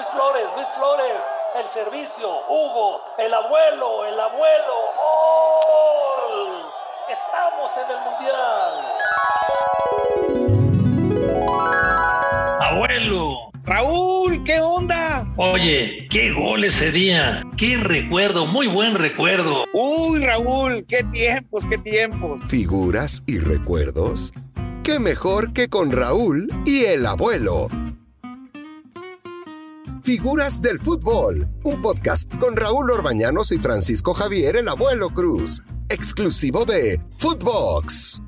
Luis Flores, Luis Flores, el servicio, Hugo, el abuelo, el abuelo, ¡gol! Estamos en el Mundial. Abuelo. Raúl, ¿qué onda? Oye, qué gol ese día. Qué recuerdo, muy buen recuerdo. Uy, Raúl, qué tiempos, qué tiempos. Figuras y recuerdos. ¿Qué mejor que con Raúl y el abuelo? Figuras del Fútbol, un podcast con Raúl Orbañanos y Francisco Javier el Abuelo Cruz, exclusivo de Footbox.